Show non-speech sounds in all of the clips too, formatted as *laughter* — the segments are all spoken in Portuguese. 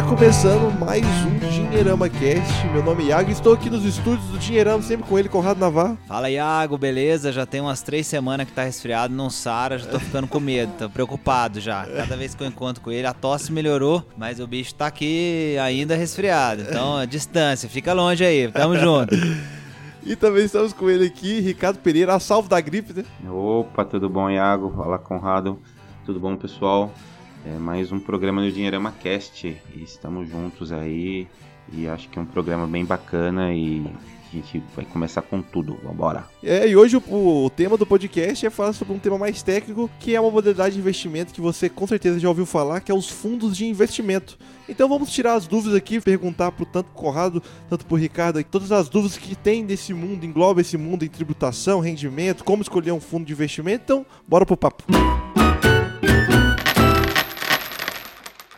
Está começando mais um Dinheirama Cast. Meu nome é Iago e estou aqui nos estúdios do Dinheirama, sempre com ele, Conrado Navarro. Fala Iago, beleza? Já tem umas três semanas que tá resfriado, não sara, já tô ficando com medo, tô preocupado já. Cada vez que eu encontro com ele, a tosse melhorou, mas o bicho tá aqui ainda resfriado. Então, a distância, fica longe aí, tamo junto. E também estamos com ele aqui, Ricardo Pereira, a salvo da gripe, né? Opa, tudo bom, Iago? Fala, Conrado. Tudo bom, pessoal? É mais um programa do Dinheirama Cast e estamos juntos aí e acho que é um programa bem bacana e a gente vai começar com tudo, vambora. É, e hoje o, o tema do podcast é falar sobre um tema mais técnico, que é uma modalidade de investimento que você com certeza já ouviu falar, que é os fundos de investimento. Então vamos tirar as dúvidas aqui, perguntar pro tanto pro Conrado, tanto pro Ricardo, todas as dúvidas que tem desse mundo, engloba esse mundo em tributação, rendimento, como escolher um fundo de investimento. Então, bora pro papo.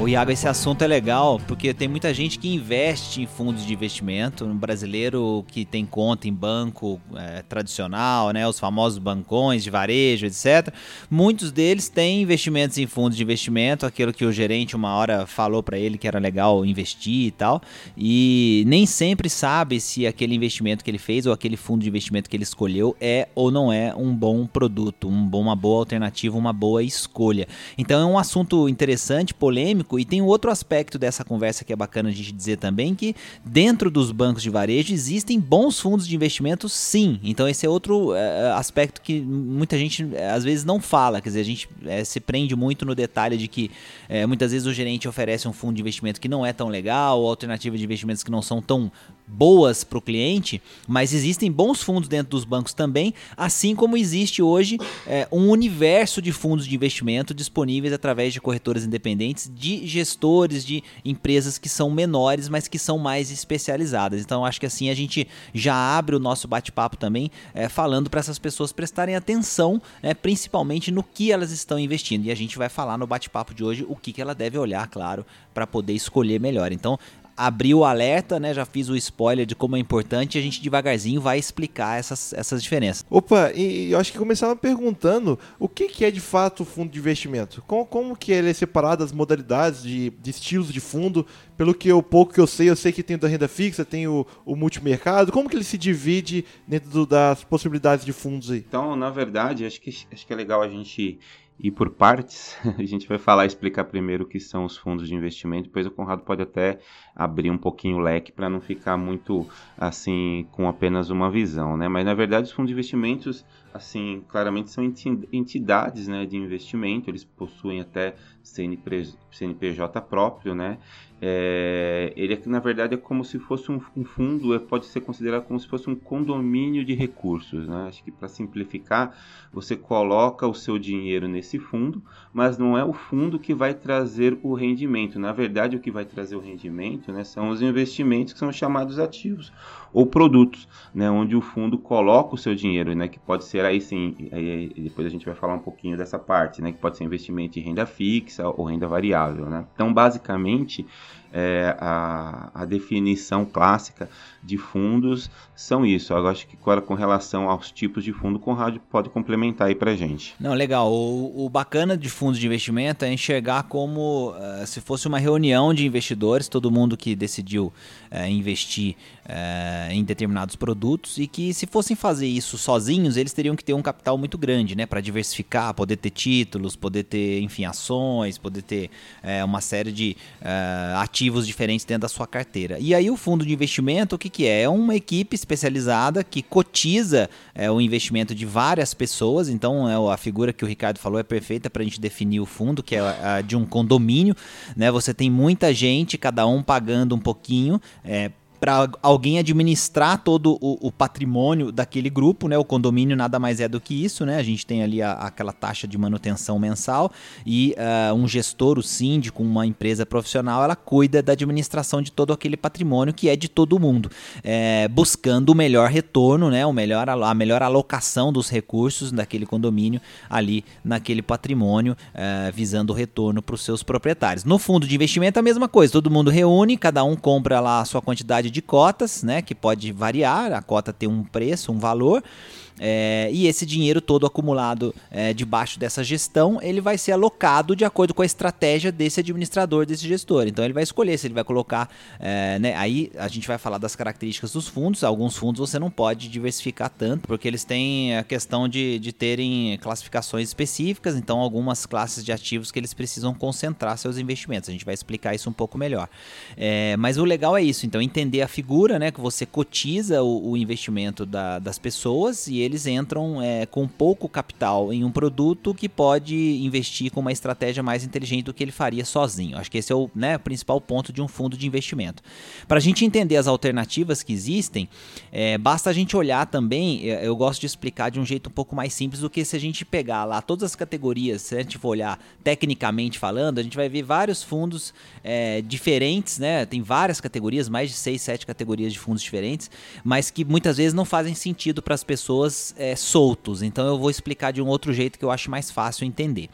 O Iago, esse assunto é legal porque tem muita gente que investe em fundos de investimento. Um brasileiro que tem conta em banco é, tradicional, né, os famosos bancões de varejo, etc. Muitos deles têm investimentos em fundos de investimento, aquilo que o gerente uma hora falou para ele que era legal investir e tal. E nem sempre sabe se aquele investimento que ele fez ou aquele fundo de investimento que ele escolheu é ou não é um bom produto, um bom, uma boa alternativa, uma boa escolha. Então é um assunto interessante, polêmico e tem um outro aspecto dessa conversa que é bacana a gente dizer também, que dentro dos bancos de varejo existem bons fundos de investimento sim. Então esse é outro é, aspecto que muita gente é, às vezes não fala. Quer dizer, a gente se prende muito no detalhe de que muitas vezes o gerente oferece um fundo de investimento que não é tão legal, ou alternativa de investimentos que não são tão boas para o cliente, mas existem bons fundos dentro dos bancos também, assim como existe hoje um universo de fundos de investimento disponíveis através de corretoras independentes, de gestores de empresas que são menores, mas que são mais especializadas. Então, acho que assim a gente já abre o nosso bate-papo também, é, falando para essas pessoas prestarem atenção, né, principalmente no que elas estão investindo. E a gente vai falar no bate-papo de hoje o que, que ela deve olhar, claro, para poder escolher melhor. Então, abri o alerta, né? Já fiz o spoiler de como é importante e a gente devagarzinho vai explicar essas, essas diferenças. Opa, e eu acho que começava perguntando o que, que é de fato o fundo de investimento? Como, como que ele é separado as modalidades de, de estilos de fundo? Pelo que eu pouco que eu sei, eu sei que tem o da renda fixa, tem o, o multimercado. Como que ele se divide dentro do, das possibilidades de fundos aí? Então, na verdade, acho que, acho que é legal a gente ir por partes. *laughs* A gente vai falar e explicar primeiro o que são os fundos de investimento, depois o Conrado pode até abrir um pouquinho o leque para não ficar muito assim com apenas uma visão, né? Mas na verdade os fundos de investimentos assim claramente são entidades, né, de investimento. Eles possuem até CNPJ próprio, né? É, ele é, na verdade é como se fosse um, um, fundo, é, pode ser considerado como se fosse um condomínio de recursos. Né? Acho que para simplificar, você coloca o seu dinheiro nesse fundo, mas não é o fundo que vai trazer o rendimento. Na verdade, o que vai trazer o rendimento né, são os investimentos que são chamados ativos ou produtos, né, onde o fundo coloca o seu dinheiro, né, que pode ser aí sim, aí, depois a gente vai falar um pouquinho dessa parte, né, que pode ser investimento em renda fixa ou renda variável. Né? Então, basicamente, é, a, a, definição clássica de fundos são isso. Eu acho que agora com relação aos tipos de fundo, o Conrado pode complementar aí pra gente. Não, legal. O, o bacana de fundos de investimento é enxergar como uh, se fosse uma reunião de investidores, todo mundo que decidiu uh, investir uh, em determinados produtos e que se fossem fazer isso sozinhos, eles teriam que ter um capital muito grande, né, para diversificar, poder ter títulos, poder ter, enfim, ações, poder ter uma série de ativos ativos diferentes dentro da sua carteira. E aí o fundo de investimento, o que, que é? É uma equipe especializada que cotiza é, o investimento de várias pessoas. Então é, a figura que o Ricardo falou é perfeita para a gente definir o fundo, que é a, de um condomínio. Né? Você tem muita gente, cada um pagando um pouquinho. É, para alguém administrar todo o, o, patrimônio daquele grupo, né? O condomínio nada mais é do que isso, né? A gente tem ali a, aquela taxa de manutenção mensal e uh, um gestor, o síndico, uma empresa profissional, ela cuida da administração de todo aquele patrimônio que é de todo mundo, é, buscando o melhor retorno, né? O melhor, a melhor alocação dos recursos daquele condomínio ali naquele patrimônio, é, visando o retorno para os seus proprietários. No fundo de investimento a mesma coisa, todo mundo reúne, cada um compra lá a sua quantidade de cotas, né, que pode variar, a cota tem um preço, um valor, é, e esse dinheiro todo acumulado é, debaixo dessa gestão, ele vai ser alocado de acordo com a estratégia desse administrador, desse gestor. Então ele vai escolher se ele vai colocar. É, né, aí a gente vai falar das características dos fundos. Alguns fundos você não pode diversificar tanto, porque eles têm a questão de, de terem classificações específicas, então algumas classes de ativos que eles precisam concentrar seus investimentos. A gente vai explicar isso um pouco melhor. É, mas o legal é isso, então entender a figura, né, que você cotiza o, o investimento da, das pessoas e eles entram é, com pouco capital em um produto que pode investir com uma estratégia mais inteligente do que ele faria sozinho. Acho que esse é o né, principal ponto de um fundo de investimento. Para a gente entender as alternativas que existem, é, basta a gente olhar também, é, eu gosto de explicar de um jeito um pouco mais simples do que se a gente pegar lá todas as categorias, se a gente for olhar tecnicamente falando, a gente vai ver vários fundos é, diferentes, né? Tem várias categorias, mais de seis, sete categorias de fundos diferentes, mas que muitas vezes não fazem sentido para as pessoas é, soltos. Então eu vou explicar de um outro jeito que eu acho mais fácil entender.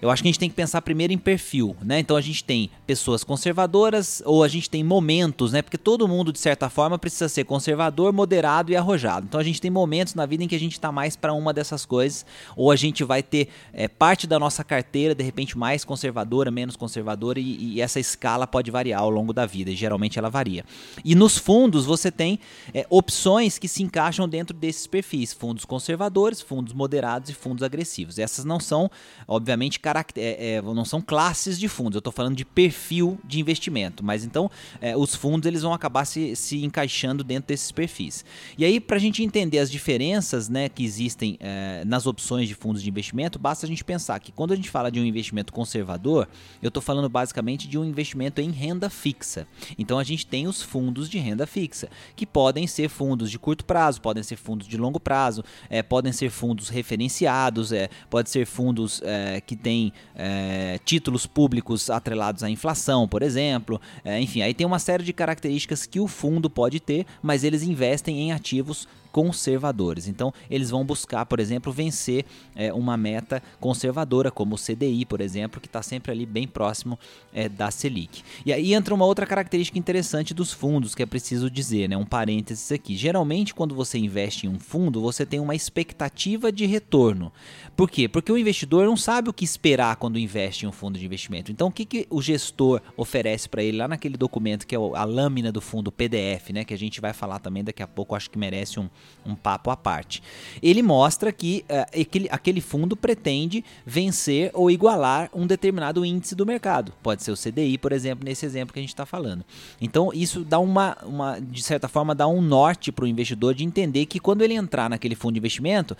Eu acho que a gente tem que pensar primeiro em perfil, né? Então a gente tem pessoas conservadoras ou a gente tem momentos, né? Porque todo mundo de certa forma precisa ser conservador, moderado e arrojado. Então a gente tem momentos na vida em que a gente está mais para uma dessas coisas, ou a gente vai ter é, parte da nossa carteira de repente mais conservadora, menos conservadora e, e, essa escala pode variar ao longo da vida. E geralmente ela varia. E nos fundos você tem é, opções que se encaixam dentro desses perfis fundos conservadores, fundos moderados e fundos agressivos. Essas não são, obviamente, é, é, não são classes de fundos. Eu estou falando de perfil de investimento. Mas então é, os fundos eles vão acabar se, se encaixando dentro desses perfis. E aí, para a gente entender as diferenças né, que existem é, nas opções de fundos de investimento, basta a gente pensar que quando a gente fala de um investimento conservador, eu estou falando basicamente de um investimento em renda fixa. Então a gente tem os fundos de renda fixa, que podem ser fundos de curto prazo, podem ser fundos de longo prazo prazo, é, podem ser fundos referenciados, é, pode ser fundos é, que têm é, títulos públicos atrelados à inflação, por exemplo. É, enfim, aí tem uma série de características que o fundo pode ter, mas eles investem em ativos conservadores. Então, eles vão buscar, por exemplo, vencer é, uma meta conservadora, como o CDI, por exemplo, que está sempre ali bem próximo é, da Selic. E aí entra uma outra característica interessante dos fundos, que é preciso dizer, né? um parênteses aqui. Geralmente, quando você investe em um fundo, você tem uma expectativa de retorno. Por quê? Porque o investidor não sabe o que esperar quando investe em um fundo de investimento. Então, o que, que o gestor oferece para ele lá naquele documento que é a lâmina do fundo, PDF, né? que a gente vai falar também daqui a pouco, acho que merece um, um papo à parte. Ele mostra que uh, aquele, aquele fundo pretende vencer ou igualar um determinado índice do mercado. Pode ser o CDI, por exemplo, nesse exemplo que a gente está falando. Então, isso dá uma, uma, de certa forma, dá um norte para o investidor de entender que quando ele entrar naquele fundo de investimento,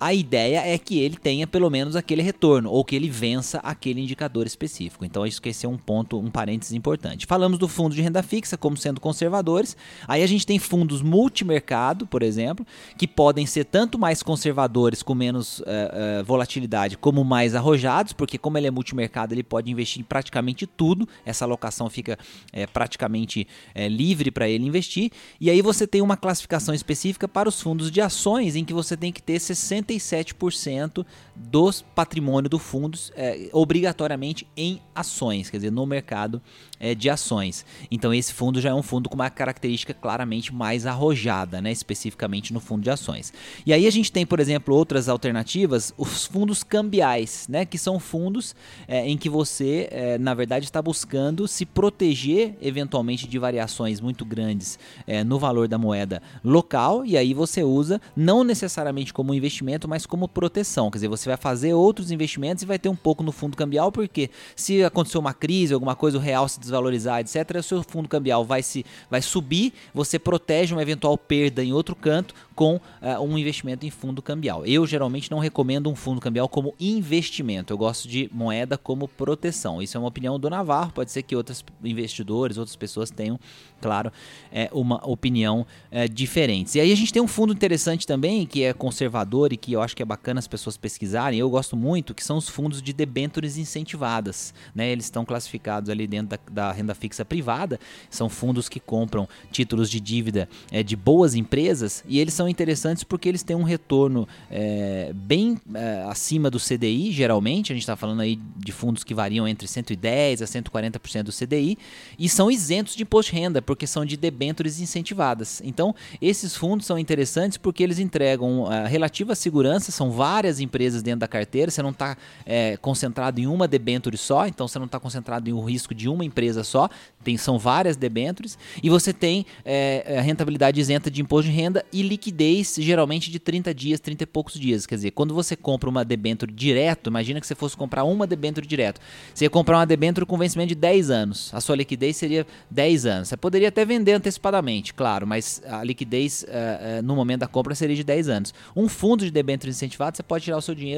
a ideia é que ele tenha pelo menos aquele retorno ou que ele vença aquele indicador específico. Então, isso que esse é um ponto, um parênteses importante. Falamos do fundo de renda fixa como sendo conservadores. Aí a gente tem fundos multimercado, por exemplo, que podem ser tanto mais conservadores com menos uh, uh, volatilidade, como mais arrojados, porque como ele é multimercado, ele pode investir em praticamente tudo. Essa alocação fica é, praticamente é, livre para ele investir. E aí você tem uma classificação específica para os fundos de ações, em que você tem que ter 60 57% do patrimônio do fundo é, obrigatoriamente em ações, quer dizer, no mercado é, de ações. Então esse fundo já é um fundo com uma característica claramente mais arrojada, né, especificamente no fundo de ações. E aí a gente tem, por exemplo, outras alternativas, os fundos cambiais, né, que são fundos é, em que você, é, na verdade, está buscando se proteger eventualmente de variações muito grandes é, no valor da moeda local, e aí você usa não necessariamente como investimento, mas como proteção, quer dizer, Você vai fazer outros investimentos e vai ter um pouco no fundo cambial, porque se acontecer uma crise, alguma coisa, o real se desvalorizar, etc., o seu fundo cambial vai, se, vai subir, você protege uma eventual perda em outro canto com uh, um investimento em fundo cambial. Eu geralmente não recomendo um fundo cambial como investimento, eu gosto de moeda como proteção. Isso é uma opinião do Navarro, pode ser que outros investidores, outras pessoas tenham, claro, é, uma opinião é, diferente. E aí a gente tem um fundo interessante também, que é conservador e que eu acho que é bacana as pessoas pesquisarem, eu gosto muito, que são os fundos de debêntures incentivadas. Né? Eles estão classificados ali dentro da, da renda fixa privada, são fundos que compram títulos de dívida é, de boas empresas e eles são interessantes porque eles têm um retorno é, bem é, acima do CDI, geralmente, a gente está falando aí de fundos que variam entre 110% a 140% do CDI, e são isentos de imposto de renda, porque são de debêntures incentivadas. Então, esses fundos são interessantes porque eles entregam relativa segurança, são várias empresas dentro da carteira, você não está é, concentrado em uma debenture só, então você não está concentrado em um risco de uma empresa só, tem, são várias debentures, e você tem é, rentabilidade isenta de imposto de renda e liquidez geralmente de 30 dias, 30 e poucos dias. Quer dizer, quando você compra uma debenture direto, imagina que você fosse comprar uma debenture direto, você ia comprar uma debenture com vencimento de 10 anos, a sua liquidez seria 10 anos. Você poderia até vender antecipadamente, claro, mas a liquidez uh, uh, no momento da compra seria de 10 anos. Um fundo de debênture incentivado, você pode tirar o seu dinheiro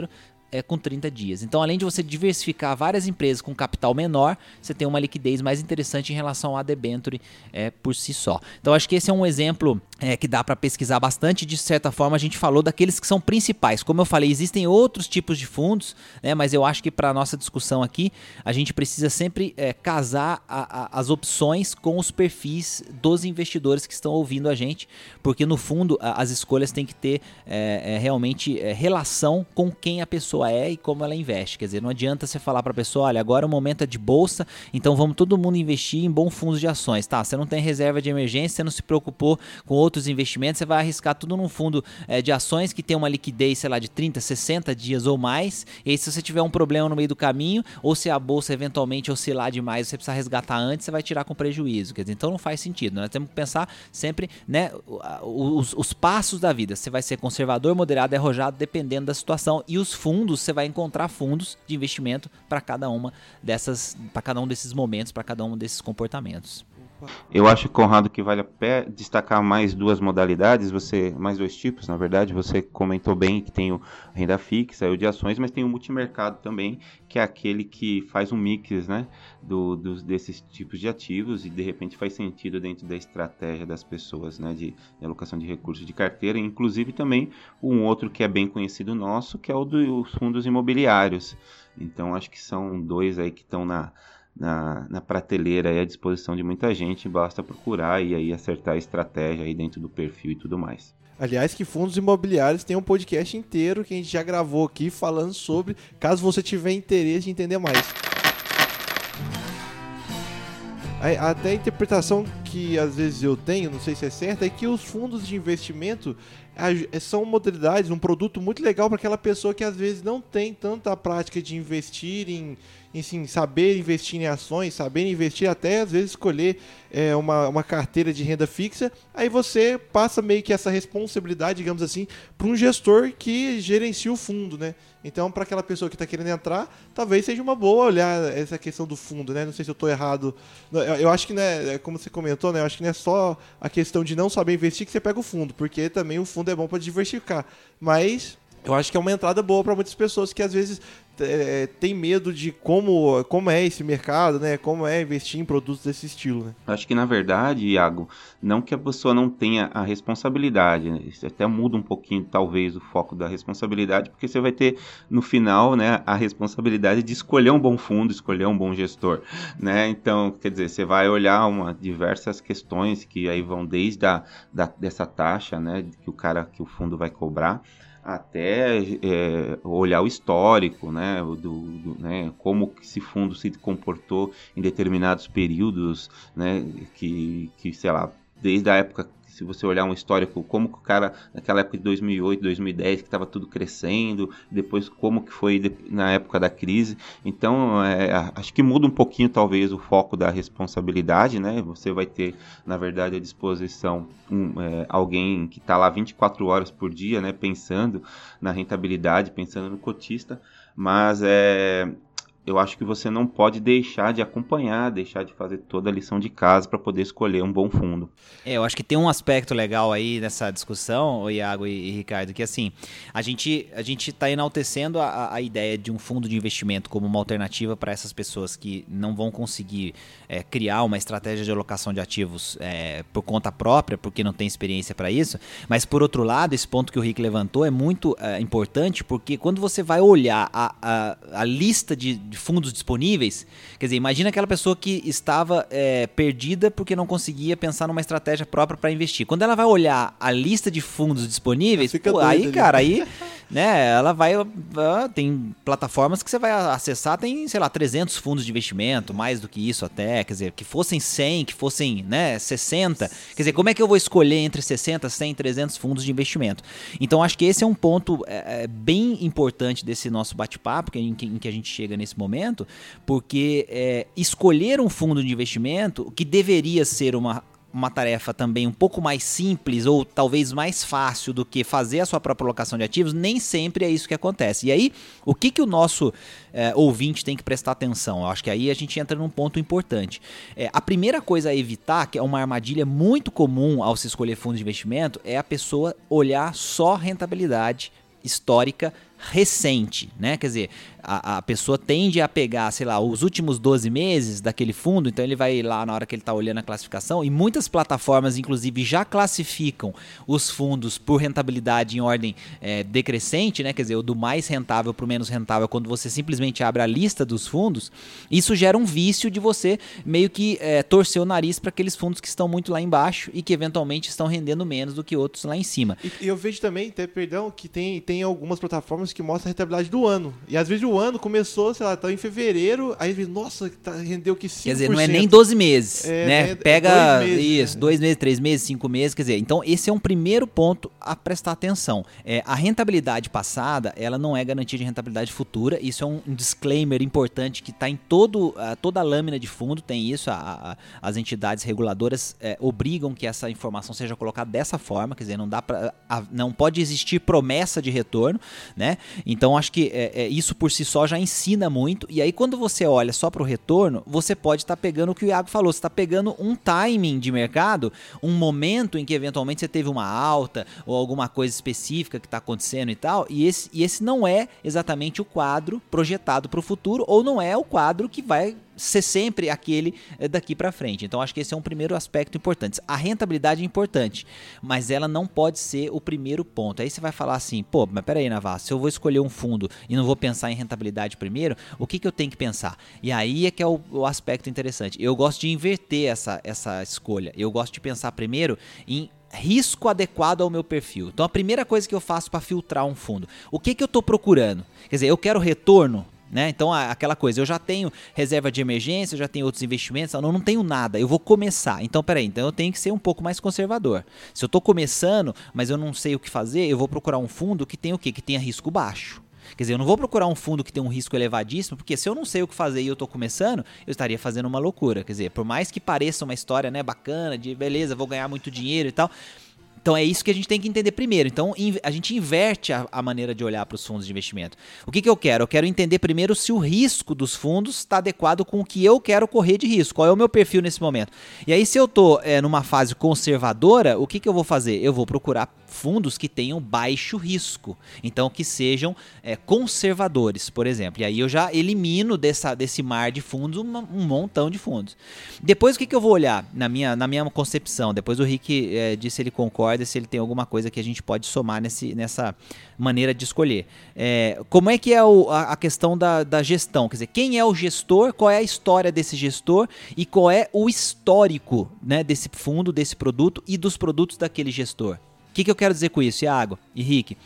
é, com 30 dias. Então, além de você diversificar várias empresas com capital menor, você tem uma liquidez mais interessante em relação à debenture é, por si só. Então, acho que esse é um exemplo é, que dá para pesquisar bastante. De certa forma, a gente falou daqueles que são principais. Como eu falei, existem outros tipos de fundos, né, mas eu acho que para nossa discussão aqui, a gente precisa sempre é, casar a, a, as opções com os perfis dos investidores que estão ouvindo a gente, porque no fundo a, as escolhas têm que ter é, é, realmente é, relação com quem a pessoa pessoa é e como ela investe. Quer dizer, não adianta você falar para a pessoa, olha, agora o momento é de bolsa, então vamos todo mundo investir em bons fundos de ações. Tá, você não tem reserva de emergência, você não se preocupou com outros investimentos, você vai arriscar tudo num fundo é, de ações que tem uma liquidez, sei lá, de 30, 60 dias ou mais. E aí, se você tiver um problema no meio do caminho, ou se a bolsa eventualmente oscilar demais, você precisa resgatar antes, você vai tirar com prejuízo. Quer dizer, então não faz sentido. Nós temos que pensar sempre né, os, os passos da vida. Você vai ser conservador, moderado arrojado, dependendo da situação. E os fundos, você vai encontrar fundos de investimento para cada uma dessas, para cada um desses momentos, para cada um desses comportamentos. Eu acho, Conrado, que vale a pena destacar mais duas modalidades, você mais dois tipos, na verdade. Você comentou bem que tem o renda fixa e o de ações, mas tem o multimercado também, que é aquele que faz um mix né, do, dos, desses tipos de ativos e de repente faz sentido dentro da estratégia das pessoas né, de, de alocação de recursos de carteira. Inclusive também um outro que é bem conhecido nosso, que é o dos fundos imobiliários. Então acho que são dois aí que estão na na, na prateleira e à disposição de muita gente, basta procurar e aí acertar a estratégia aí dentro do perfil e tudo mais. Aliás, que fundos imobiliários tem um podcast inteiro que a gente já gravou aqui falando sobre, caso você tiver interesse em entender mais. Até a interpretação que às vezes eu tenho, não sei se é certa, é que os fundos de investimento são modalidades, um produto muito legal para aquela pessoa que às vezes não tem tanta prática de investir em em saber investir em ações, saber investir até às vezes escolher é, uma, uma carteira de renda fixa, aí você passa meio que essa responsabilidade, digamos assim, para um gestor que gerencia o fundo, né? Então, para aquela pessoa que está querendo entrar, talvez seja uma boa olhar essa questão do fundo, né? Não sei se eu estou errado. Eu acho que, né, como você comentou, né? Eu acho que não é só a questão de não saber investir que você pega o fundo, porque também o fundo é bom para diversificar. Mas eu acho que é uma entrada boa para muitas pessoas que às vezes é, tem medo de como, como é esse mercado, né? Como é investir em produtos desse estilo, né? Acho que na verdade, Iago, não que a pessoa não tenha a responsabilidade, né? Isso até muda um pouquinho, talvez, o foco da responsabilidade, porque você vai ter no final, né, a responsabilidade de escolher um bom fundo, escolher um bom gestor, né? Então, quer dizer, você vai olhar uma diversas questões que aí vão desde a da, dessa taxa, né, que o cara que o fundo vai cobrar até é, olhar o histórico, né, do, do, né, como esse fundo se comportou em determinados períodos, né, que, que sei lá, desde a época se você olhar um histórico, como que o cara, naquela época de 2008, 2010, que estava tudo crescendo, depois como que foi na época da crise. Então, é, acho que muda um pouquinho, talvez, o foco da responsabilidade, né? Você vai ter, na verdade, à disposição um, é, alguém que está lá 24 horas por dia, né? Pensando na rentabilidade, pensando no cotista, mas é, eu acho que você não pode deixar de acompanhar, deixar de fazer toda a lição de casa para poder escolher um bom fundo. É, eu acho que tem um aspecto legal aí nessa discussão, Iago e, e Ricardo, que assim, a gente a gente está enaltecendo a, a, ideia de um fundo de investimento como uma alternativa para essas pessoas que não vão conseguir é, criar uma estratégia de alocação de ativos é, por conta própria, porque não tem experiência para isso. Mas por outro lado, esse ponto que o Rick levantou é muito é, importante, porque quando você vai olhar a, a, a lista de de fundos disponíveis. Quer dizer, imagina aquela pessoa que estava é, perdida porque não conseguia pensar numa estratégia própria para investir. Quando ela vai olhar a lista de fundos disponíveis, pô, aí, cara, aí *laughs* né, ela vai. Tem plataformas que você vai acessar, tem, sei lá, 300 fundos de investimento, mais do que isso até. Quer dizer, que fossem 100, que fossem né, 60. Quer dizer, como é que eu vou escolher entre 60, 100, 300 fundos de investimento? Então, acho que esse é um ponto é, é bem importante desse nosso bate-papo, em, em que a gente chega nesse momento, porque é, escolher um fundo de investimento, que deveria ser uma uma tarefa também um pouco mais simples ou talvez mais fácil do que fazer a sua própria alocação de ativos, nem sempre é isso que acontece. E aí, o que, que o nosso é, ouvinte tem que prestar atenção? Eu acho que aí a gente entra num ponto importante. É, a primeira coisa a evitar, que é uma armadilha muito comum ao se escolher fundo de investimento, é a pessoa olhar só rentabilidade histórica recente, né? Quer dizer, a, a, pessoa tende a pegar, sei lá, os últimos 12 meses daquele fundo, então ele vai lá na hora que ele está olhando a classificação, e muitas plataformas, inclusive, já classificam os fundos por rentabilidade em ordem é, decrescente, né? Quer dizer, o do mais rentável para o menos rentável, quando você simplesmente abre a lista dos fundos, isso gera um vício de você meio que é, torcer o nariz para aqueles fundos que estão muito lá embaixo e que eventualmente estão rendendo menos do que outros lá em cima. E, eu vejo também, até, perdão, que tem, tem algumas plataformas que mostram a rentabilidade do ano. E às vezes o ano começou, sei lá, tá em fevereiro, aí nossa, tá, rendeu que 5%. Quer dizer, não é nem 12 meses, é, né? É, Pega dois meses, isso, né? dois meses, três meses, cinco meses, quer dizer, então esse é um primeiro ponto a prestar atenção. É, a rentabilidade passada, ela não é garantia de rentabilidade futura, isso é um, disclaimer importante que está em todo, uh, toda a lâmina de fundo, tem isso, a, a, as entidades reguladoras é, obrigam que essa informação seja colocada dessa forma, quer dizer, não dá para não pode existir promessa de retorno, né? Então acho que é, é, isso por si só já ensina muito. E aí quando você olha só para o retorno, você pode estar tá pegando o que o Iago falou, você está pegando um timing de mercado, um momento em que eventualmente você teve uma alta ou alguma coisa específica que está acontecendo e tal. E esse, e esse não é exatamente o quadro projetado para o futuro ou não é o quadro que vai ser sempre aquele eh, daqui para frente. Então acho que esse é um primeiro aspecto importante. A rentabilidade é importante, mas ela não pode ser o primeiro ponto. Aí você vai falar assim, pô, mas peraí, Navas, se eu vou escolher um fundo e não vou pensar em rentabilidade primeiro, o que, que eu tenho que pensar? E aí é que é o, o aspecto interessante. Eu gosto de inverter essa, essa escolha. Eu gosto de pensar primeiro em risco adequado ao meu perfil. Então a primeira coisa que eu faço para filtrar um fundo, o que que eu estou procurando? Quer dizer, eu quero retorno né? Então, aquela coisa, eu já tenho reserva de emergência, eu já tenho outros investimentos, eu não tenho nada, eu vou começar. Então, peraí, então eu tenho que ser um pouco mais conservador. Se eu estou começando, mas eu não sei o que fazer, eu vou procurar um fundo que tenha o quê? Que tenha risco baixo. Quer dizer, eu não vou procurar um fundo que tem um risco elevadíssimo, porque se eu não sei o que fazer e eu estou começando, eu estaria fazendo uma loucura. Quer dizer, por mais que pareça uma história né, bacana, de beleza, vou ganhar muito dinheiro e tal, então é isso que a gente tem que entender primeiro. Então a gente inverte a, a maneira de olhar para os fundos de investimento. O que, que eu quero? Eu quero entender primeiro se o risco dos fundos está adequado com o que eu quero correr de risco. Qual é o meu perfil nesse momento? E aí, se eu estou é, numa fase conservadora, o que, que eu vou fazer? Eu vou procurar fundos que tenham baixo risco. Então, que sejam é, conservadores, por exemplo. E aí eu já elimino dessa, desse mar de fundos uma, um montão de fundos. Depois, o que, que eu vou olhar na minha, na minha concepção? Depois o Rick é, disse se ele concorda, se ele tem alguma coisa que a gente pode somar nesse, nessa maneira de escolher. É, como é que é o, a, a, questão da, da gestão? Quer dizer, quem é o gestor, qual é a história desse gestor e qual é o histórico né, desse fundo, desse produto e dos produtos daquele gestor? O que, que eu quero dizer com isso, Iago e Rick?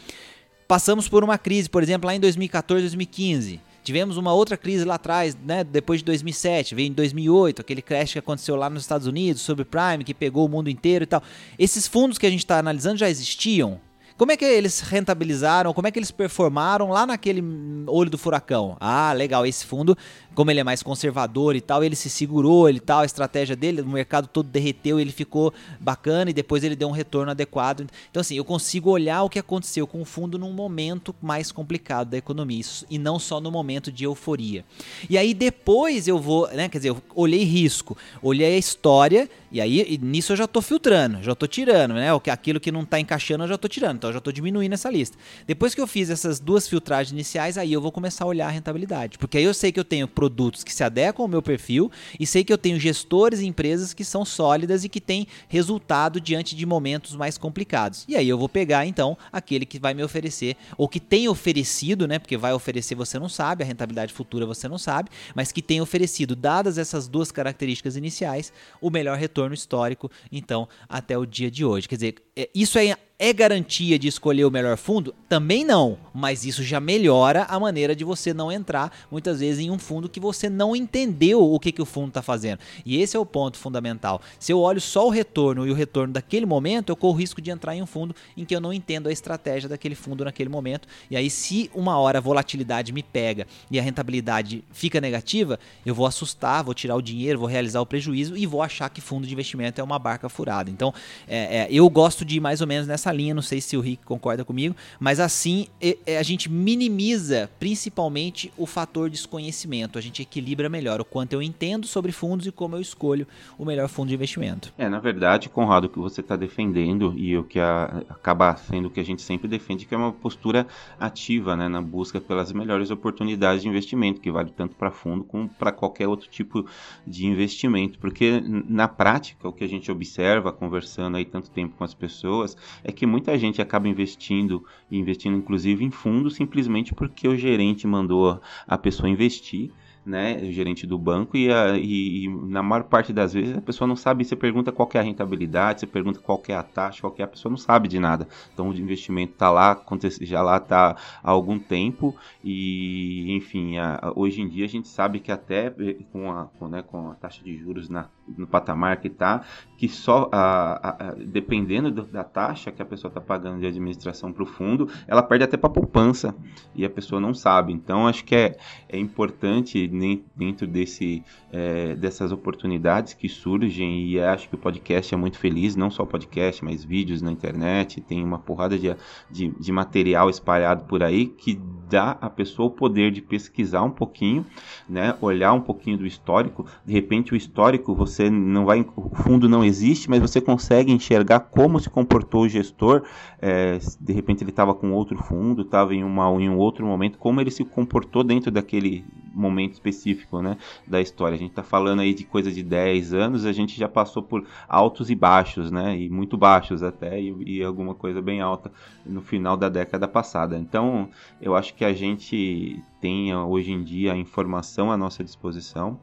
Passamos por uma crise, por exemplo, lá em 2014, 2015 Tivemos uma outra crise lá atrás, né, depois de 2007, veio em 2008, aquele crash que aconteceu lá nos Estados Unidos, sobre Prime, que pegou o mundo inteiro e tal. Esses fundos que a gente está analisando já existiam? Como é que eles rentabilizaram? Como é que eles performaram lá naquele olho do furacão? Ah, legal, esse fundo como ele é mais conservador e tal, ele se segurou, ele tal, a estratégia dele, o mercado todo derreteu, ele ficou bacana e depois ele deu um retorno adequado. Então assim, eu consigo olhar o que aconteceu com o fundo num momento mais complicado da economia e não só no momento de euforia. E aí depois eu vou, né, quer dizer, eu olhei risco, olhei a história e aí nisso eu já estou filtrando, já estou tirando, né? Aquilo que não está encaixando eu já estou tirando, então eu já estou diminuindo essa lista. Depois que eu fiz essas duas filtragens iniciais, aí eu vou começar a olhar a rentabilidade, porque aí eu sei que eu tenho produtos que se adequam ao meu perfil e sei que eu tenho gestores e empresas que são sólidas e que têm resultado diante de momentos mais complicados. E aí eu vou pegar então aquele que vai me oferecer ou que tem oferecido, né? Porque vai oferecer você não sabe, a rentabilidade futura você não sabe, mas que tem oferecido, dadas essas duas características iniciais, o melhor retorno histórico, então, até o dia de hoje. Quer dizer, é, isso é é garantia de escolher o melhor fundo? Também não, mas isso já melhora a maneira de você não entrar muitas vezes em um fundo que você não entendeu o que, que o fundo está fazendo. E esse é o ponto fundamental. Se eu olho só o retorno e o retorno daquele momento, eu corro o risco de entrar em um fundo em que eu não entendo a estratégia daquele fundo naquele momento. E aí, se uma hora a volatilidade me pega e a rentabilidade fica negativa, eu vou assustar, vou tirar o dinheiro, vou realizar o prejuízo e vou achar que fundo de investimento é uma barca furada. Então, é, é, eu gosto de ir mais ou menos nessa linha, não sei se o Rick concorda comigo, mas assim a gente minimiza principalmente o fator desconhecimento, a gente equilibra melhor o quanto eu entendo sobre fundos e como eu escolho o melhor fundo de investimento. É, na verdade, Conrado, o que você está defendendo e o que a, acaba sendo o que a gente sempre defende, que é uma postura ativa né, na busca pelas melhores oportunidades de investimento, que vale tanto para fundo como para qualquer outro tipo de investimento, porque na prática o que a gente observa conversando aí tanto tempo com as pessoas é que muita gente acaba investindo, investindo inclusive em fundos, simplesmente porque o gerente mandou a pessoa investir né, o gerente do banco, e, a, e, e, na maior parte das vezes a pessoa não sabe, você pergunta qual é a rentabilidade, você pergunta qual é a taxa, qual é a pessoa não sabe de nada. Então o investimento está lá, já lá está há algum tempo, e enfim, a, hoje em dia a gente sabe que até com a, com, né, com a taxa de juros na, no patamar que está, que só a, a, dependendo do, da taxa que a pessoa está pagando de administração para o fundo, ela perde até para poupança e a pessoa não sabe. Então acho que é, é importante dentro desse, é, dessas oportunidades que surgem e acho que o podcast é muito feliz, não só podcast, mas vídeos na internet, tem uma porrada de, de, de material espalhado por aí que dá à pessoa o poder de pesquisar um pouquinho, né, olhar um pouquinho do histórico, de repente o histórico você não vai, o fundo não existe, mas você consegue enxergar como se comportou o gestor, é, de repente ele estava com outro fundo, estava em, uma, em um outro momento, como ele se comportou dentro daquele momento específico, né, da história. A gente está falando aí de coisa de 10 anos, a gente já passou por altos e baixos, né, e muito baixos até, e, e alguma coisa bem alta no final da década passada. Então, eu acho que a gente tem hoje em dia a informação à nossa disposição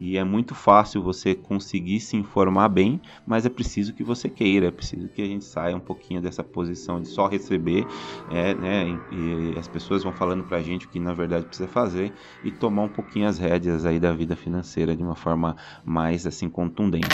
e é muito fácil você conseguir se informar bem, mas é preciso que você queira, é preciso que a gente saia um pouquinho dessa posição de só receber, é, né, e, e as pessoas vão falando pra gente o que na verdade precisa fazer e tomar um pouquinho as rédeas aí da vida financeira de uma forma mais assim contundente.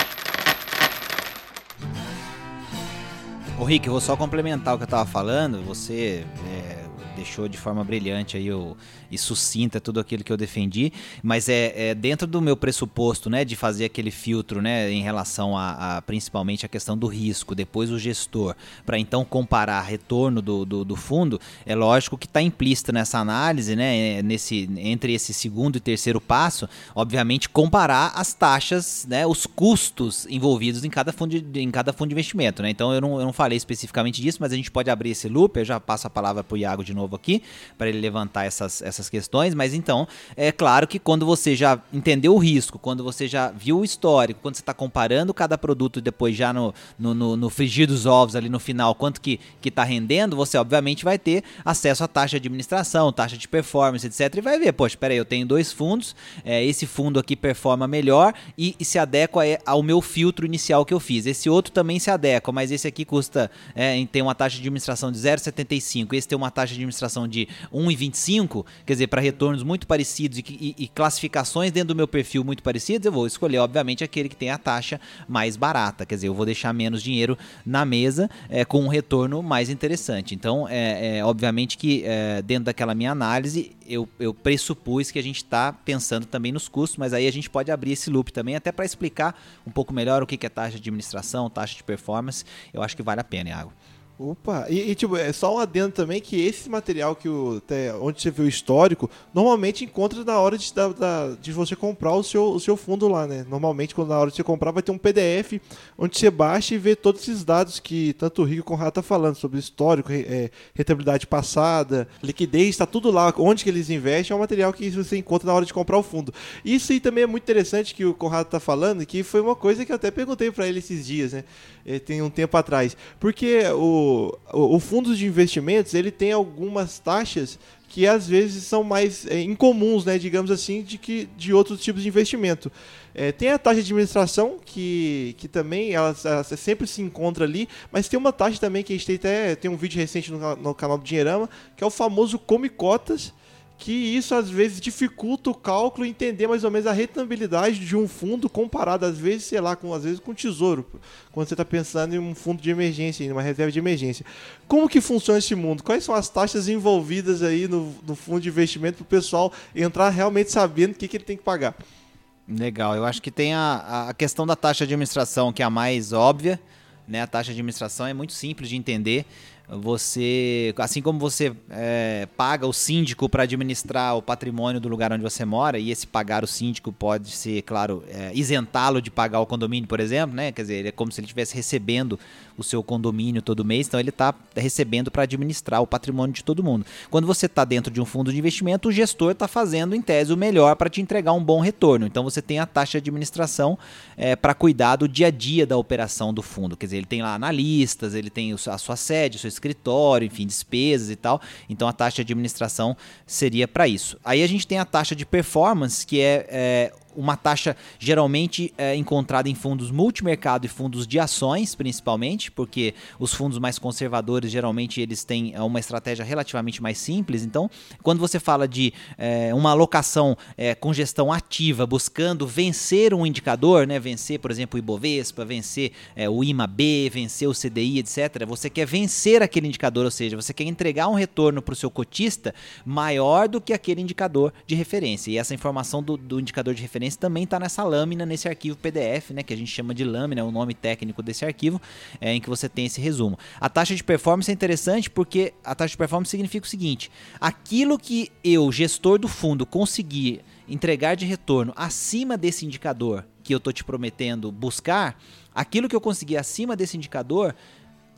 Ô Rick, eu vou só complementar o que eu tava falando, você é, deixou de forma brilhante aí o e sucinta tudo aquilo que eu defendi, mas é, é dentro do meu pressuposto, né, de fazer aquele filtro, né, em relação a, a principalmente a questão do risco, depois o gestor, para então comparar retorno do, do, do, fundo, é lógico que está implícito nessa análise, né, é, nesse, entre esse segundo e terceiro passo, obviamente comparar as taxas, né, os custos envolvidos em cada fundo de, em cada fundo de investimento, né, então eu não, eu não falei especificamente disso, mas a gente pode abrir esse loop, eu já passo a palavra para o Iago de novo aqui, para ele levantar essas, essas questões, mas então é claro que quando você já entendeu o risco, quando você já viu o histórico, quando você está comparando cada produto depois já no, no, no, no, frigir dos ovos ali no final, quanto que está rendendo, você obviamente vai ter acesso à taxa de administração, taxa de performance, etc. E vai ver, poxa, peraí, eu tenho dois fundos, é, esse fundo aqui performa melhor e, e se adequa ao meu filtro inicial que eu fiz. Esse outro também se adequa, mas esse aqui custa, é, tem uma taxa de administração de 0,75, esse tem uma taxa de administração de 1,25, quer dizer, para retornos muito parecidos e, e, e, classificações dentro do meu perfil muito parecidos, eu vou escolher, obviamente, aquele que tem a taxa mais barata. Quer dizer, eu vou deixar menos dinheiro na mesa é, com um retorno mais interessante. Então, é, é obviamente que é, dentro daquela minha análise, eu, eu pressupus que a gente está pensando também nos custos, mas aí a gente pode abrir esse loop também, até para explicar um pouco melhor o que é taxa de administração, taxa de performance. Eu acho que vale a pena, Iago. Opa, e, e, tipo, é só um adendo também que esse material que o, até onde você viu o histórico, normalmente encontra na hora de, da, da, de você comprar o seu, o seu fundo lá, né? Normalmente, quando na hora de você comprar, vai ter um PDF onde você baixa e vê todos esses dados que tanto o Rico como o Conrado tá falando, sobre histórico, é, rentabilidade passada, liquidez, está tudo lá, onde que eles investem, é um material que você encontra na hora de comprar o fundo. Isso aí também é muito interessante que o Conrado tá falando, que foi uma coisa que eu até perguntei para ele esses dias, né? Eh, tem um tempo atrás. Porque o, o, fundo de investimentos ele tem algumas taxas que às vezes são mais é, incomuns, né, digamos assim, de que de outros tipos de investimento. É, tem a taxa de administração que, que também ela, ela, sempre se encontra ali, mas tem uma taxa também que a gente tem até tem um vídeo recente no, no canal do Dinheirama que é o famoso come cotas que isso às vezes dificulta o cálculo e entender mais ou menos a rentabilidade de um fundo comparado às vezes, sei lá, com às vezes com tesouro, quando você está pensando em um fundo de emergência, em uma reserva de emergência. Como que funciona esse mundo? Quais são as taxas envolvidas aí no, no fundo de investimento para o pessoal entrar realmente sabendo o que, que ele tem que pagar? Legal, eu acho que tem a, a questão da taxa de administração que é a mais óbvia, né? A taxa de administração é muito simples de entender você, assim como você é, paga o síndico para administrar o patrimônio do lugar onde você mora, e esse pagar o síndico pode ser, claro, é, isentá-lo de pagar o condomínio, por exemplo, né? Quer dizer, é como se ele estivesse recebendo o seu condomínio todo mês, então ele está recebendo para administrar o patrimônio de todo mundo. Quando você está dentro de um fundo de investimento, o gestor está fazendo, em tese, o melhor para te entregar um bom retorno. Então você tem a taxa de administração é, para cuidar do dia a dia da operação do fundo. Quer dizer, ele tem lá analistas, ele tem a sua sede, o seu escritório, enfim, despesas e tal. Então a taxa de administração seria para isso. Aí a gente tem a taxa de performance, que é, é uma taxa geralmente é, encontrada em fundos multimercado e fundos de ações, principalmente, porque os fundos mais conservadores geralmente eles têm é, uma estratégia relativamente mais simples. Então, quando você fala de é, uma alocação é, com gestão ativa, buscando vencer um indicador, né, vencer, por exemplo, o Ibovespa, vencer é, o IMAB, vencer o CDI, etc., você quer vencer aquele indicador, ou seja, você quer entregar um retorno para o seu cotista maior do que aquele indicador de referência. E essa informação do, do indicador de referência também está nessa lâmina, nesse arquivo PDF, né, que a gente chama de lâmina, é o nome técnico desse arquivo, é, em que você tem esse resumo. A taxa de performance é interessante porque a taxa de performance significa o seguinte: aquilo que eu, gestor do fundo, conseguir entregar de retorno acima desse indicador que eu estou te prometendo buscar, aquilo que eu conseguir acima desse indicador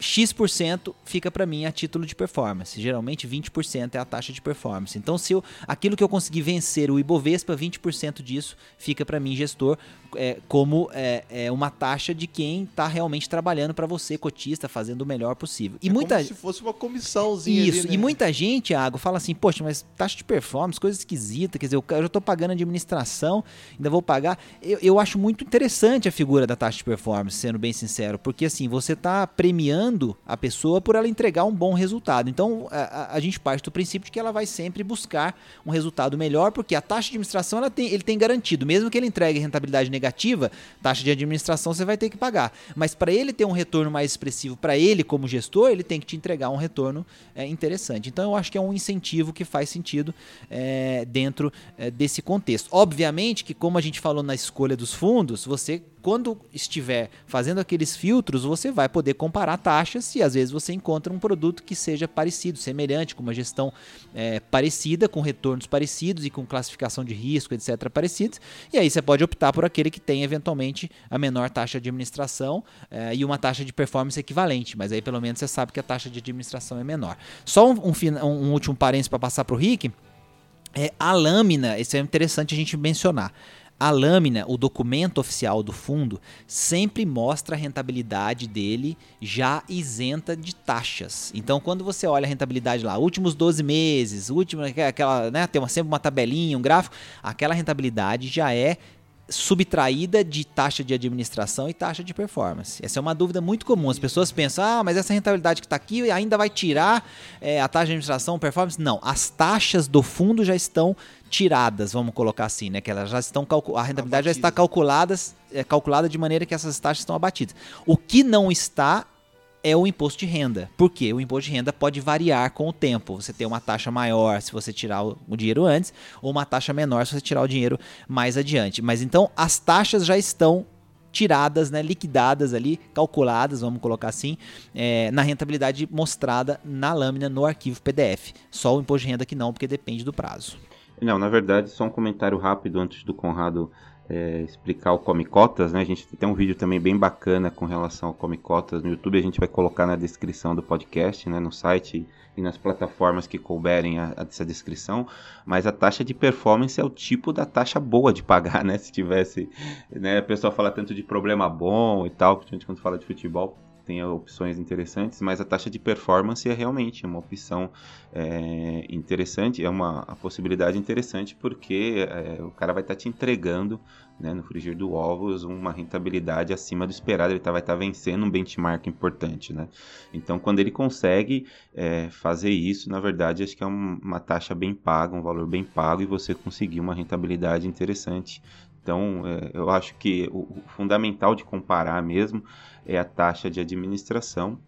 X% fica para mim a título de performance. Geralmente 20% é a taxa de performance. Então, se eu, aquilo que eu conseguir vencer o Ibovespa, 20% disso fica para mim, gestor, é, como é, é, uma taxa de quem está realmente trabalhando para você, cotista, fazendo o melhor possível. E é muita... como se fosse uma comissãozinha. Isso, ali, né? e muita gente, Água, fala assim, poxa, mas taxa de performance, coisa esquisita, quer dizer, eu já estou pagando administração, ainda vou pagar. Eu, eu acho muito interessante a figura da taxa de performance, sendo bem sincero, porque assim, você está premiando a pessoa por ela entregar um bom resultado. Então, a, a, gente parte do princípio de que ela vai sempre buscar um resultado melhor, porque a taxa de administração ela tem, ele tem garantido, mesmo que ele entregue rentabilidade negativa, negativa, taxa de administração você vai ter que pagar. Mas para ele ter um retorno mais expressivo, para ele como gestor, ele tem que te entregar um retorno é, interessante. Então eu acho que é um incentivo que faz sentido é, dentro é, desse contexto. Obviamente que, como a gente falou na escolha dos fundos, você quando estiver fazendo aqueles filtros, você vai poder comparar taxas e às vezes você encontra um produto que seja parecido, semelhante, com uma gestão é, parecida, com retornos parecidos e com classificação de risco, etc. parecidos. E aí você pode optar por aquele que tem eventualmente a menor taxa de administração é, e uma taxa de performance equivalente, mas aí pelo menos você sabe que a taxa de administração é menor. Só um, um, um último parênteses para passar para o Rick. É, a lâmina, isso é interessante a gente mencionar. A lâmina, o documento oficial do fundo, sempre mostra a rentabilidade dele já isenta de taxas. Então, quando você olha a rentabilidade lá, últimos 12 meses, última, aquela, né, tem uma, sempre uma tabelinha, um gráfico, aquela rentabilidade já é subtraída de taxa de administração e taxa de performance. Essa é uma dúvida muito comum. As pessoas pensam, ah, mas essa rentabilidade que está aqui ainda vai tirar é, a taxa de administração, performance? Não, as taxas do fundo já estão tiradas, vamos colocar assim, né? Que elas já estão a rentabilidade já está calculadas, é, calculada de maneira que essas taxas estão abatidas. O que não está é o imposto de renda. Por quê? O imposto de renda pode variar com o tempo. Você tem uma taxa maior se você tirar o dinheiro antes, ou uma taxa menor se você tirar o dinheiro mais adiante. Mas então as taxas já estão tiradas, né, liquidadas ali, calculadas, vamos colocar assim, é, na rentabilidade mostrada na lâmina no arquivo PDF. Só o imposto de renda que não, porque depende do prazo. Não, na verdade, só um comentário rápido antes do Conrado é, explicar o Comicotas, né? A gente tem um vídeo também bem bacana com relação ao Comicotas no YouTube, a gente vai colocar na descrição do podcast, né? No site e nas plataformas que couberem a, a essa descrição, mas a taxa de performance é o tipo da taxa boa de pagar, *laughs* né? Se tivesse, né? A pessoa fala tanto de problema bom e tal, principalmente quando fala de futebol, tem opções interessantes, mas a taxa de performance é realmente uma opção é, interessante, é uma possibilidade interessante porque é, o cara vai estar tá te entregando né, no frigir do ovos uma rentabilidade acima do esperado, ele tá, vai estar tá vencendo um benchmark importante. Né? Então, quando ele consegue é, fazer isso, na verdade, acho que é um, uma taxa bem paga, um valor bem pago e você conseguir uma rentabilidade interessante então, é, eu acho que o, o, fundamental de comparar mesmo é a taxa de administração.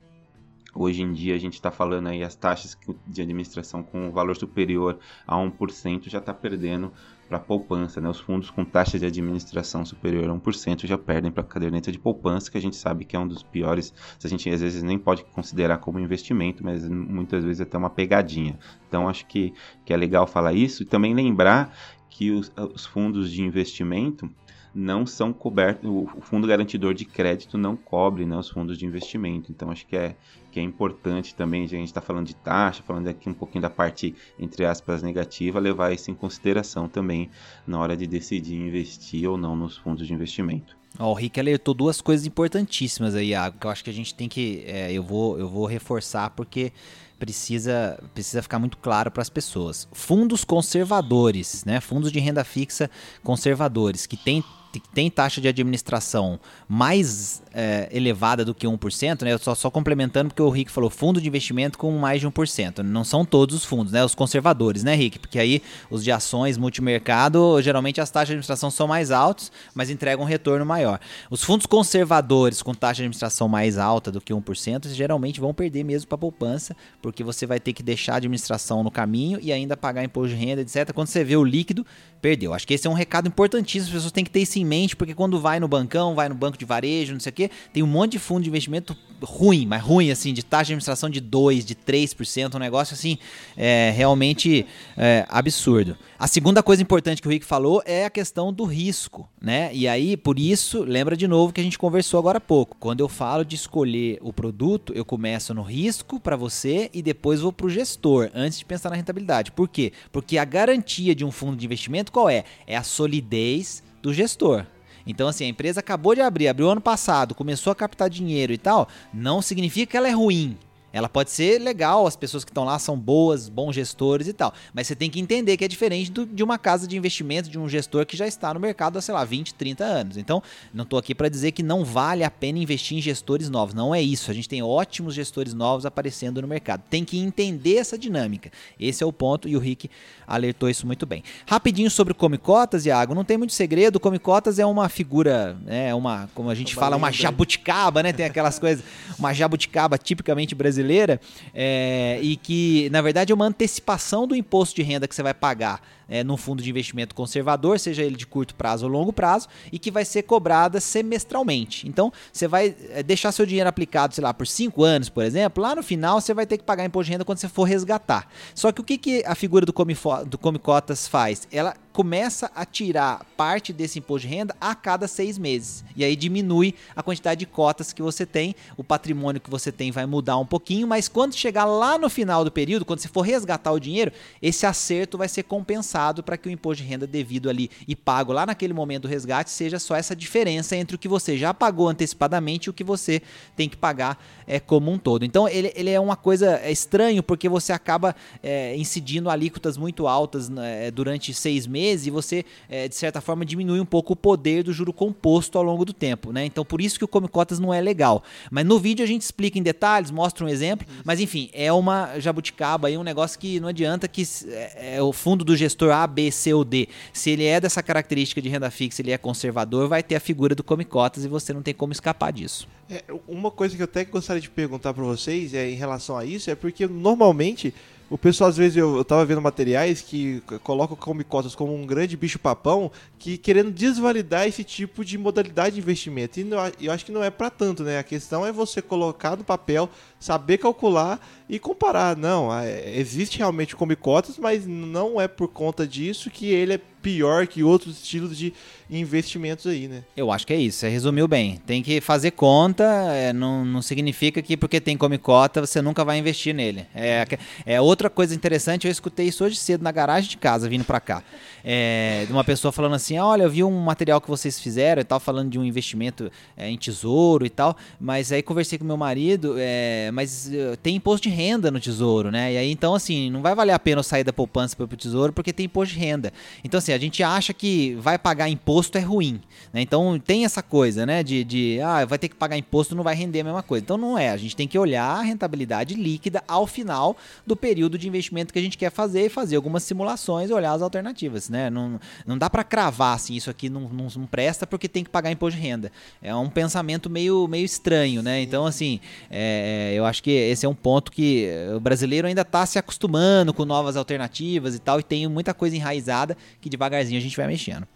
Hoje em dia a gente está falando aí as taxas de administração com valor superior a 1% já está perdendo para a poupança. Né? Os fundos com taxa de administração superior a 1% já perdem para a caderneta de poupança, que a gente sabe que é um dos piores, a gente às vezes nem pode considerar como investimento, mas muitas vezes é até uma pegadinha. Então acho que, que é legal falar isso e também lembrar que os, os fundos de investimento não são cobertos, o fundo garantidor de crédito não cobre né, os fundos de investimento. Então acho que é, que é importante também, a gente está falando de taxa, falando aqui um pouquinho da parte, entre aspas, negativa, levar isso em consideração também na hora de decidir investir ou não nos fundos de investimento. Ó, o Rick alertou duas coisas importantíssimas aí, Iago, que eu acho que a gente tem que. É, eu, vou, eu vou reforçar porque precisa, precisa ficar muito claro para as pessoas. Fundos conservadores, né? Fundos de renda fixa conservadores, que têm tem taxa de administração mais é, elevada do que 1%, né? Só, só complementando porque o Rick falou fundo de investimento com mais de 1%. Não são todos os fundos, né? Os conservadores, né, Rick? Porque aí os de ações multimercado, geralmente as taxas de administração são mais altas, mas entregam um retorno maior. Os fundos conservadores com taxa de administração mais alta do que 1%, geralmente vão perder mesmo para poupança, porque você vai ter que deixar a administração no caminho e ainda pagar imposto de renda, etc. Quando você vê o líquido, perdeu. Acho que esse é um recado importantíssimo, as pessoas têm que ter isso em mente, porque quando vai no bancão, vai no banco de varejo, não sei o quê, tem um monte de fundo de investimento ruim, mas ruim, assim, de taxa de administração de 2%, de 3%, um negócio assim, é, realmente é, absurdo. A segunda coisa importante que o Rick falou é a questão do risco, né? E aí, por isso, lembra de novo que a gente conversou agora há pouco. Quando eu falo de escolher o produto, eu começo no risco para você e depois vou para o gestor, antes de pensar na rentabilidade. Por quê? Porque a garantia de um fundo de investimento qual é? É a solidez do gestor. Então, assim, a empresa acabou de abrir, abriu ano passado, começou a captar dinheiro e tal, não significa que ela é ruim. Ela pode ser legal, as pessoas que estão lá são boas, bons gestores e tal. Mas você tem que entender que é diferente do, de uma casa de investimento, de um gestor que já está no mercado há, sei lá, 20, 30 anos. Então, não estou aqui para dizer que não vale a pena investir em gestores novos. Não é isso. A gente tem ótimos gestores novos aparecendo no mercado. Tem que entender essa dinâmica. Esse é o ponto e o Rick alertou isso muito bem. Rapidinho sobre o Comicotas, Iago. Não tem muito segredo. O Comicotas é uma figura, é uma, como a gente uma fala, uma jabuticaba, né? Tem aquelas coisas, uma jabuticaba tipicamente brasileira brasileira é, e que, na verdade, é uma antecipação do imposto de renda que você vai pagar é, num fundo de investimento conservador, seja ele de curto prazo ou longo prazo, e que vai ser cobrada semestralmente. Então, você vai é, deixar seu dinheiro aplicado, sei lá, por 5 anos, por exemplo, lá no final você vai ter que pagar imposto de renda quando você for resgatar. Só que o que, que a figura do Come, do Come Cotas faz? Ela começa a tirar parte desse imposto de renda a cada seis meses. E aí diminui a quantidade de cotas que você tem, o patrimônio que você tem vai mudar um pouquinho, mas quando chegar lá no final do período, quando você for resgatar o dinheiro, esse acerto vai ser compensado para que o imposto de renda devido ali e pago lá naquele momento do resgate seja só essa diferença entre o que você já pagou antecipadamente e o que você tem que pagar é, como um todo. Então ele, ele é uma coisa é estranho porque você acaba é, incidindo alíquotas muito altas né, durante seis meses e você, é, de certa forma, diminui um pouco o poder do juro composto ao longo do tempo, né? Então, por isso que o Come Cotas não é legal. Mas no vídeo a gente explica em detalhes, mostra um exemplo, mas enfim, é uma jabuticaba aí, um negócio que não adianta que é o fundo do gestor A, B, C ou D. Se ele é dessa característica de renda fixa, ele é conservador, vai ter a figura do Come Cotas e você não tem como escapar disso. É, uma coisa que eu até gostaria de perguntar para vocês é em relação a isso, é porque normalmente o pessoal, às vezes, eu, tava vendo materiais que colocam come cotas como um grande bicho-papão, que querendo desvalidar esse tipo de modalidade de investimento. E eu acho que não é para tanto, né? A questão é você colocar no papel, saber calcular e comparar. Não, é, existe realmente come cotas, mas não é por conta disso que ele é pior que outros estilos de investimentos aí, né? Eu acho que é isso, você resumiu bem. Tem que fazer conta, é, não, não significa que porque tem come cota você nunca vai investir nele. É, é outra coisa interessante, eu escutei isso hoje cedo na garagem de casa, vindo para cá. É, de uma pessoa falando assim, olha, eu vi um material que vocês fizeram e tal, falando de um investimento é, em tesouro e tal, mas aí conversei com meu marido, é, mas uh, tem imposto de renda no tesouro, né? E aí, então, assim, não vai valer a pena eu sair da poupança para o tesouro porque tem imposto de renda. Então, assim, a gente acha que vai pagar imposto é ruim. Né? Então tem essa coisa, né? De, de ah, vai ter que pagar imposto, não vai render a mesma coisa. Então não é. A gente tem que olhar a rentabilidade líquida ao final do período de investimento que a gente quer fazer e fazer algumas simulações e olhar as alternativas, né? Não, não dá para cravar assim, isso aqui não, não, não, presta porque tem que pagar imposto de renda. É um pensamento meio, meio estranho, né? Então, assim, é, eu acho que esse é um ponto que o brasileiro ainda está se acostumando com novas alternativas e tal, e tem muita coisa enraizada que devagarzinho a gente vai mexendo.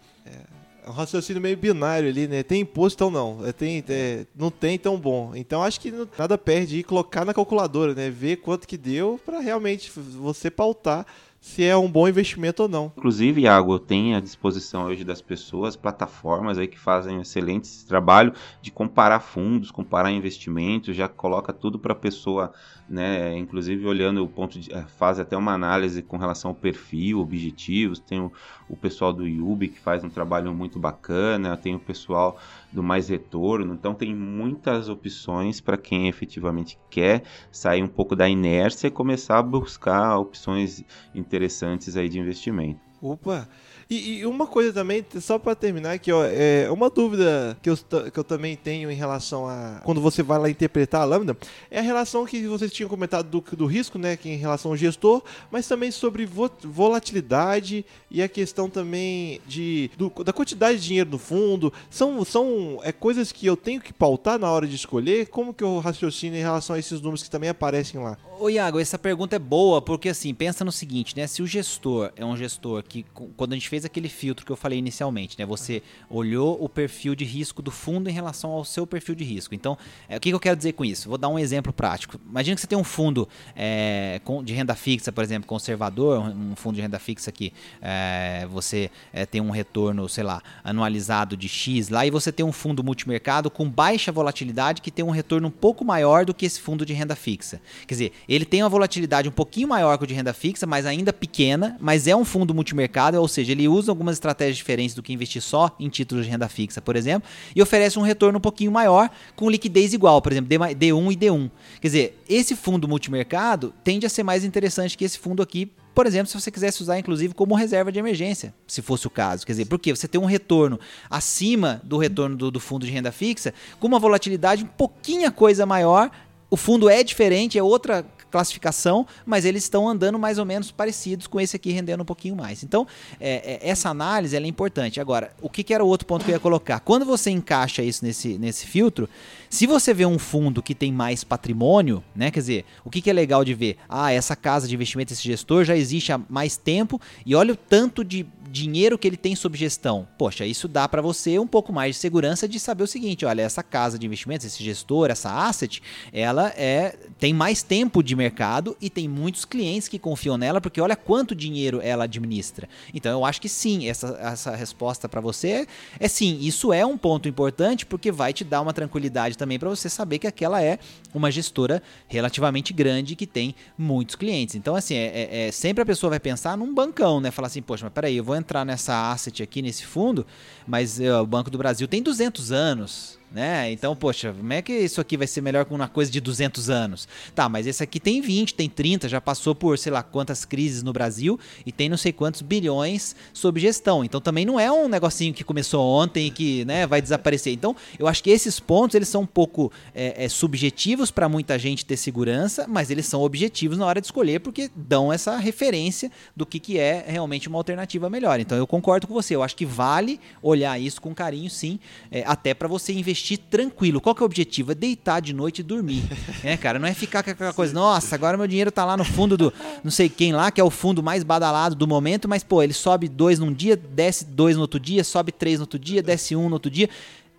É um raciocínio meio binário ali, né? Tem imposto, então não. É, tem, é, não tem, tão bom. Então acho que nada perde ir colocar na calculadora, né? Ver quanto que deu para realmente você pautar se é um bom investimento ou não. Inclusive, Iago, tem à disposição hoje das pessoas plataformas aí que fazem um excelente trabalho de comparar fundos, comparar investimentos, já coloca tudo para a pessoa, né? Inclusive olhando o ponto de, eh, faz até uma análise com relação ao perfil, objetivos. Tem o, o pessoal do Yubi que faz um trabalho muito bacana, tem o pessoal do mais retorno. Então tem muitas opções para quem efetivamente quer sair um pouco da inércia e começar a buscar opções interessantes aí de investimento. Opa! E, e, uma coisa também, só para terminar aqui, ó, é uma dúvida que eu, que eu também tenho em relação a quando você vai lá interpretar a lâmina, é a relação que vocês tinham comentado do, do risco, né, que em relação ao gestor, mas também sobre vo, volatilidade e a questão também de do, da quantidade de dinheiro no fundo. São, são é, coisas que eu tenho que pautar na hora de escolher. Como que eu raciocino em relação a esses números que também aparecem lá? Ô Iago, essa pergunta é boa, porque assim, pensa no seguinte, né? Se o gestor é um gestor que, quando a gente fez aquele filtro que eu falei inicialmente, né? Você olhou o perfil de risco do fundo em relação ao seu perfil de risco. Então, é, o que, que eu quero dizer com isso? Vou dar um exemplo prático. Imagina que você tem um fundo é, de renda fixa, por exemplo, conservador, um fundo de renda fixa que é, você é, tem um retorno, sei lá, anualizado de X lá, e você tem um fundo multimercado com baixa volatilidade que tem um retorno um pouco maior do que esse fundo de renda fixa. Quer dizer, ele tem uma volatilidade um pouquinho maior que o de renda fixa, mas ainda pequena, mas é um fundo multimercado, ou seja, ele usa algumas estratégias diferentes do que investir só em títulos de renda fixa, por exemplo, e oferece um retorno um pouquinho maior com liquidez igual, por exemplo, D1 e D1. Quer dizer, esse fundo multimercado tende a ser mais interessante que esse fundo aqui por exemplo, se você quisesse usar inclusive como reserva de emergência, se fosse o caso. Quer dizer, porque você tem um retorno acima do retorno do, do, fundo de renda fixa, com uma volatilidade um pouquinho coisa maior. O fundo é diferente, é outra classificação, mas eles estão andando mais ou menos parecidos com esse aqui, rendendo um pouquinho mais. Então, é, é, essa análise é importante. Agora, o que, que, era o outro ponto que eu ia colocar? Quando você encaixa isso nesse, nesse filtro, se você vê um fundo que tem mais patrimônio, né? Quer dizer, o que, que é legal de ver? Ah, essa casa de investimento, esse gestor já existe há mais tempo e olha o tanto de dinheiro que ele tem sob gestão. Poxa, isso dá para você um pouco mais de segurança de saber o seguinte, olha, essa casa de investimentos, esse gestor, essa asset, ela é tem mais tempo de mercado e tem muitos clientes que confiam nela porque olha quanto dinheiro ela administra. Então eu acho que sim, essa, essa resposta para você é, é sim, isso é um ponto importante porque vai te dar uma tranquilidade também para você saber que aquela é uma gestora relativamente grande que tem muitos clientes. Então assim, é, é, é sempre a pessoa vai pensar num bancão, né? Falar assim, poxa, mas peraí, eu vou entrar nessa asset aqui, nesse fundo, mas uh, o Banco do Brasil tem 200 anos né? Então, poxa, como é que isso aqui vai ser melhor com uma coisa de 200 anos? Tá, mas esse aqui tem 20, tem 30, já passou por sei lá quantas crises no Brasil e tem não sei quantos bilhões sob gestão. Então também não é um negocinho que começou ontem e que né, vai desaparecer. Então eu acho que esses pontos eles são um pouco é, é, subjetivos para muita gente ter segurança, mas eles são objetivos na hora de escolher porque dão essa referência do que, que é realmente uma alternativa melhor. Então eu concordo com você. Eu acho que vale olhar isso com carinho, sim, é, até para você investir tranquilo. Qual que é o objetivo? É deitar de noite e dormir. é, cara, não é ficar com aquela coisa, nossa, agora meu dinheiro tá lá no fundo do não sei quem lá, que é o fundo mais badalado do momento, mas pô, ele sobe dois num dia, desce dois no outro dia, sobe três no outro dia, desce um no outro dia.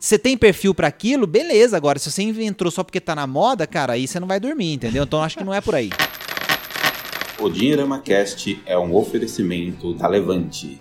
Você tem perfil para aquilo? Beleza. Agora, se você entrou só porque tá na moda, cara, aí você não vai dormir, entendeu? Então acho que não é por aí. O Dinheirama Cast é um oferecimento da Levante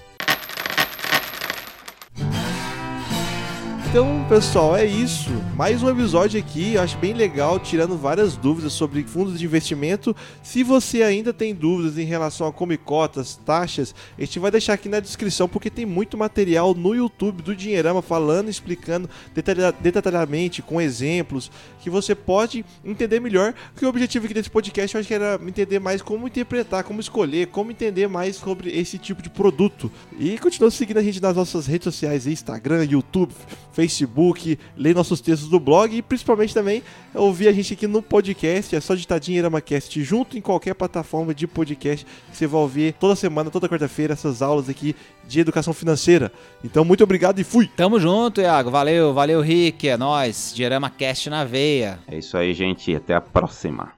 Então, pessoal, é isso. Mais um episódio aqui, eu acho bem legal, tirando várias dúvidas sobre fundos de investimento. Se você ainda tem dúvidas em relação a como cotas, taxas, a gente vai deixar aqui na descrição porque tem muito material no YouTube do Dinheirama falando, explicando detalhadamente, com exemplos, que você pode entender melhor. Que o objetivo aqui desse podcast eu acho que era entender mais como interpretar, como escolher, como entender mais sobre esse tipo de produto. E continua seguindo a gente nas nossas redes sociais, Instagram, YouTube, Facebook Facebook, ler nossos textos do blog e principalmente também ouvir a gente aqui no podcast. É só digitar DinheiramaCast junto em qualquer plataforma de podcast você vai ouvir toda semana, toda quarta-feira, essas aulas aqui de educação financeira. Então, muito obrigado e fui! Tamo junto, Iago. Valeu, valeu, Rick. É nóis. DinheiramaCast na veia. É isso aí, gente. Até a próxima.